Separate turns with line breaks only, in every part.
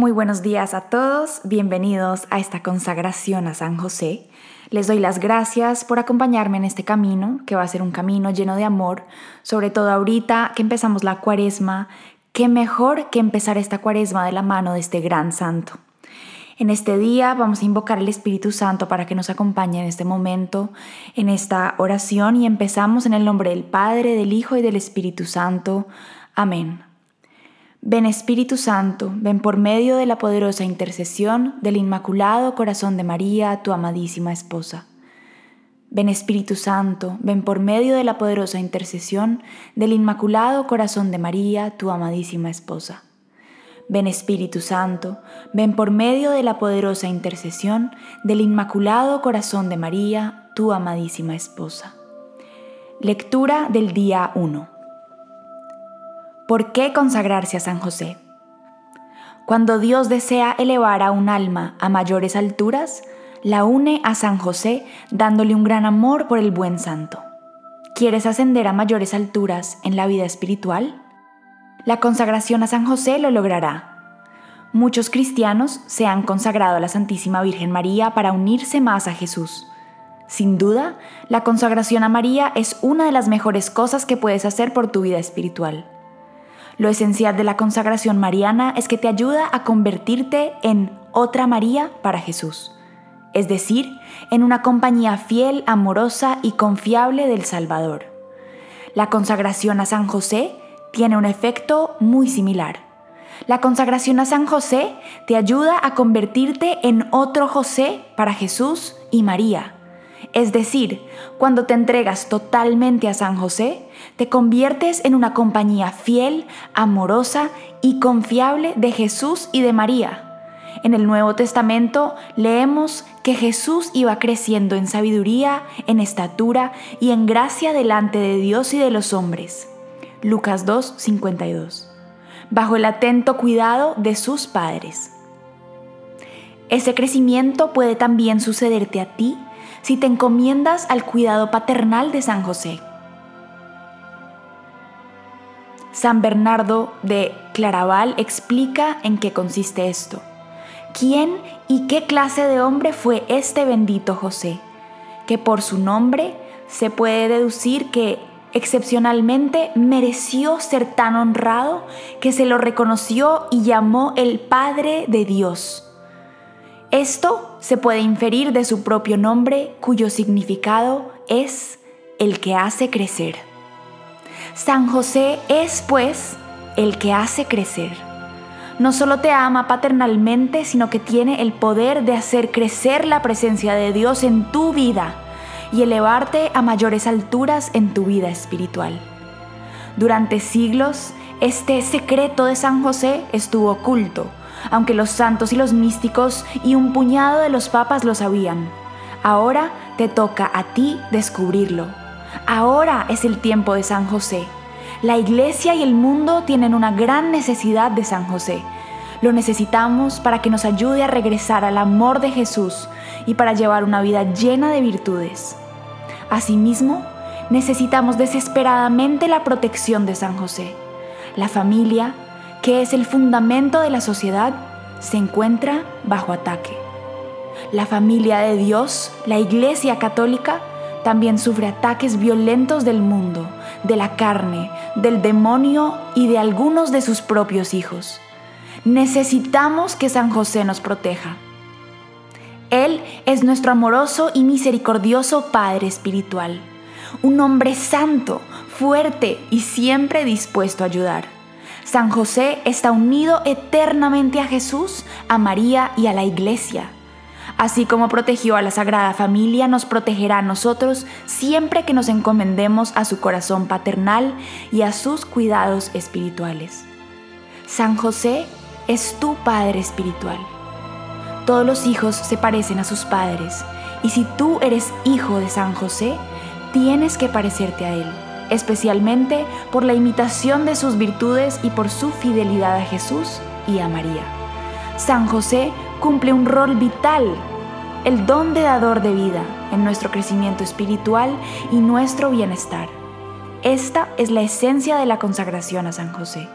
Muy buenos días a todos, bienvenidos a esta consagración a San José. Les doy las gracias por acompañarme en este camino, que va a ser un camino lleno de amor, sobre todo ahorita que empezamos la cuaresma, qué mejor que empezar esta cuaresma de la mano de este gran santo. En este día vamos a invocar al Espíritu Santo para que nos acompañe en este momento, en esta oración y empezamos en el nombre del Padre, del Hijo y del Espíritu Santo. Amén. Ven Espíritu Santo, ven por medio de la poderosa intercesión del Inmaculado Corazón de María, tu amadísima esposa. Ven Espíritu Santo, ven por medio de la poderosa intercesión del Inmaculado Corazón de María, tu amadísima esposa. Ven Espíritu Santo, ven por medio de la poderosa intercesión del Inmaculado Corazón de María, tu amadísima esposa. Lectura del día 1. ¿Por qué consagrarse a San José? Cuando Dios desea elevar a un alma a mayores alturas, la une a San José dándole un gran amor por el buen santo. ¿Quieres ascender a mayores alturas en la vida espiritual? La consagración a San José lo logrará. Muchos cristianos se han consagrado a la Santísima Virgen María para unirse más a Jesús. Sin duda, la consagración a María es una de las mejores cosas que puedes hacer por tu vida espiritual. Lo esencial de la consagración mariana es que te ayuda a convertirte en otra María para Jesús, es decir, en una compañía fiel, amorosa y confiable del Salvador. La consagración a San José tiene un efecto muy similar. La consagración a San José te ayuda a convertirte en otro José para Jesús y María es decir, cuando te entregas totalmente a San José, te conviertes en una compañía fiel, amorosa y confiable de Jesús y de María. En el Nuevo Testamento leemos que Jesús iba creciendo en sabiduría, en estatura y en gracia delante de Dios y de los hombres. Lucas 2, 52. Bajo el atento cuidado de sus padres. Ese crecimiento puede también sucederte a ti si te encomiendas al cuidado paternal de San José. San Bernardo de Claraval explica en qué consiste esto. ¿Quién y qué clase de hombre fue este bendito José? Que por su nombre se puede deducir que excepcionalmente mereció ser tan honrado que se lo reconoció y llamó el Padre de Dios esto se puede inferir de su propio nombre cuyo significado es el que hace crecer. San José es, pues, el que hace crecer. No solo te ama paternalmente, sino que tiene el poder de hacer crecer la presencia de Dios en tu vida y elevarte a mayores alturas en tu vida espiritual. Durante siglos, este secreto de San José estuvo oculto aunque los santos y los místicos y un puñado de los papas lo sabían. Ahora te toca a ti descubrirlo. Ahora es el tiempo de San José. La iglesia y el mundo tienen una gran necesidad de San José. Lo necesitamos para que nos ayude a regresar al amor de Jesús y para llevar una vida llena de virtudes. Asimismo, necesitamos desesperadamente la protección de San José. La familia, que es el fundamento de la sociedad, se encuentra bajo ataque. La familia de Dios, la Iglesia Católica, también sufre ataques violentos del mundo, de la carne, del demonio y de algunos de sus propios hijos. Necesitamos que San José nos proteja. Él es nuestro amoroso y misericordioso Padre Espiritual, un hombre santo, fuerte y siempre dispuesto a ayudar. San José está unido eternamente a Jesús, a María y a la Iglesia. Así como protegió a la Sagrada Familia, nos protegerá a nosotros siempre que nos encomendemos a su corazón paternal y a sus cuidados espirituales. San José es tu Padre espiritual. Todos los hijos se parecen a sus padres y si tú eres hijo de San José, tienes que parecerte a él especialmente por la imitación de sus virtudes y por su fidelidad a Jesús y a María. San José cumple un rol vital, el don de dador de vida en nuestro crecimiento espiritual y nuestro bienestar. Esta es la esencia de la consagración a San José.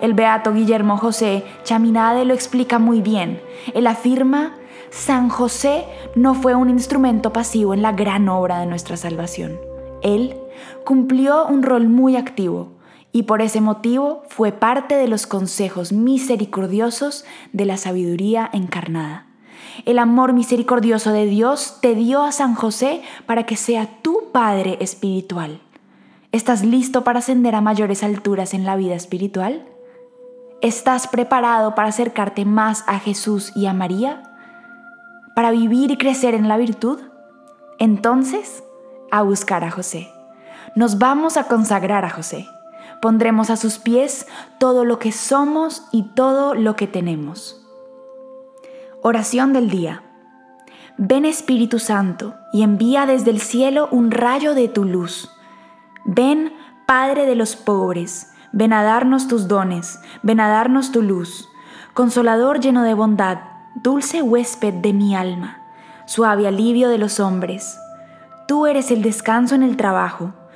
El beato Guillermo José Chaminade lo explica muy bien. Él afirma, San José no fue un instrumento pasivo en la gran obra de nuestra salvación. Él cumplió un rol muy activo y por ese motivo fue parte de los consejos misericordiosos de la sabiduría encarnada. El amor misericordioso de Dios te dio a San José para que sea tu Padre espiritual. ¿Estás listo para ascender a mayores alturas en la vida espiritual? ¿Estás preparado para acercarte más a Jesús y a María? ¿Para vivir y crecer en la virtud? Entonces, a buscar a José. Nos vamos a consagrar a José. Pondremos a sus pies todo lo que somos y todo lo que tenemos. Oración del día. Ven Espíritu Santo y envía desde el cielo un rayo de tu luz. Ven Padre de los pobres, ven a darnos tus dones, ven a darnos tu luz. Consolador lleno de bondad, dulce huésped de mi alma, suave alivio de los hombres. Tú eres el descanso en el trabajo,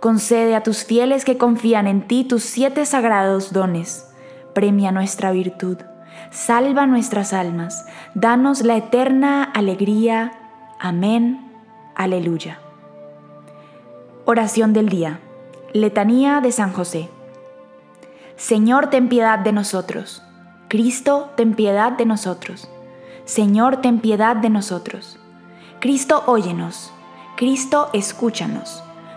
concede a tus fieles que confían en ti tus siete sagrados dones premia nuestra virtud, salva nuestras almas, danos la eterna alegría. Amén. Aleluya. Oración del día. Letanía de San José. Señor, ten piedad de nosotros. Cristo, ten piedad de nosotros. Señor, ten piedad de nosotros. Cristo, óyenos. Cristo, escúchanos.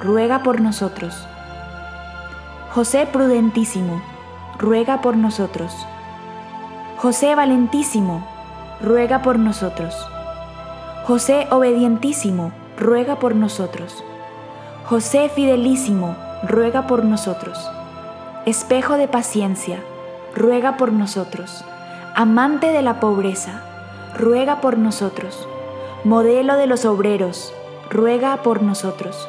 ruega por nosotros. José prudentísimo, ruega por nosotros. José valentísimo, ruega por nosotros. José obedientísimo, ruega por nosotros. José fidelísimo, ruega por nosotros. Espejo de paciencia, ruega por nosotros. Amante de la pobreza, ruega por nosotros. Modelo de los obreros, ruega por nosotros.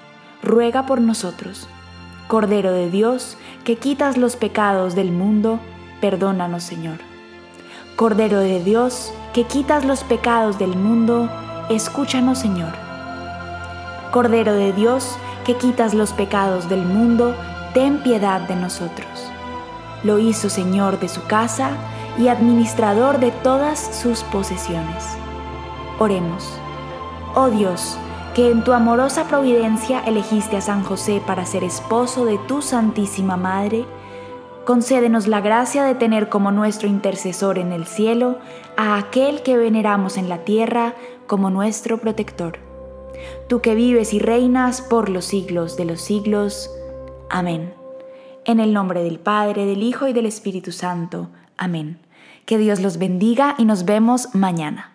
ruega por nosotros Cordero de Dios, que quitas los pecados del mundo, perdónanos Señor. Cordero de Dios, que quitas los pecados del mundo, escúchanos Señor. Cordero de Dios, que quitas los pecados del mundo, ten piedad de nosotros. Lo hizo Señor de su casa y administrador de todas sus posesiones. Oremos. Oh Dios, que en tu amorosa providencia elegiste a San José para ser esposo de tu Santísima Madre, concédenos la gracia de tener como nuestro intercesor en el cielo a aquel que veneramos en la tierra como nuestro protector. Tú que vives y reinas por los siglos de los siglos. Amén. En el nombre del Padre, del Hijo y del Espíritu Santo. Amén. Que Dios los bendiga y nos vemos mañana.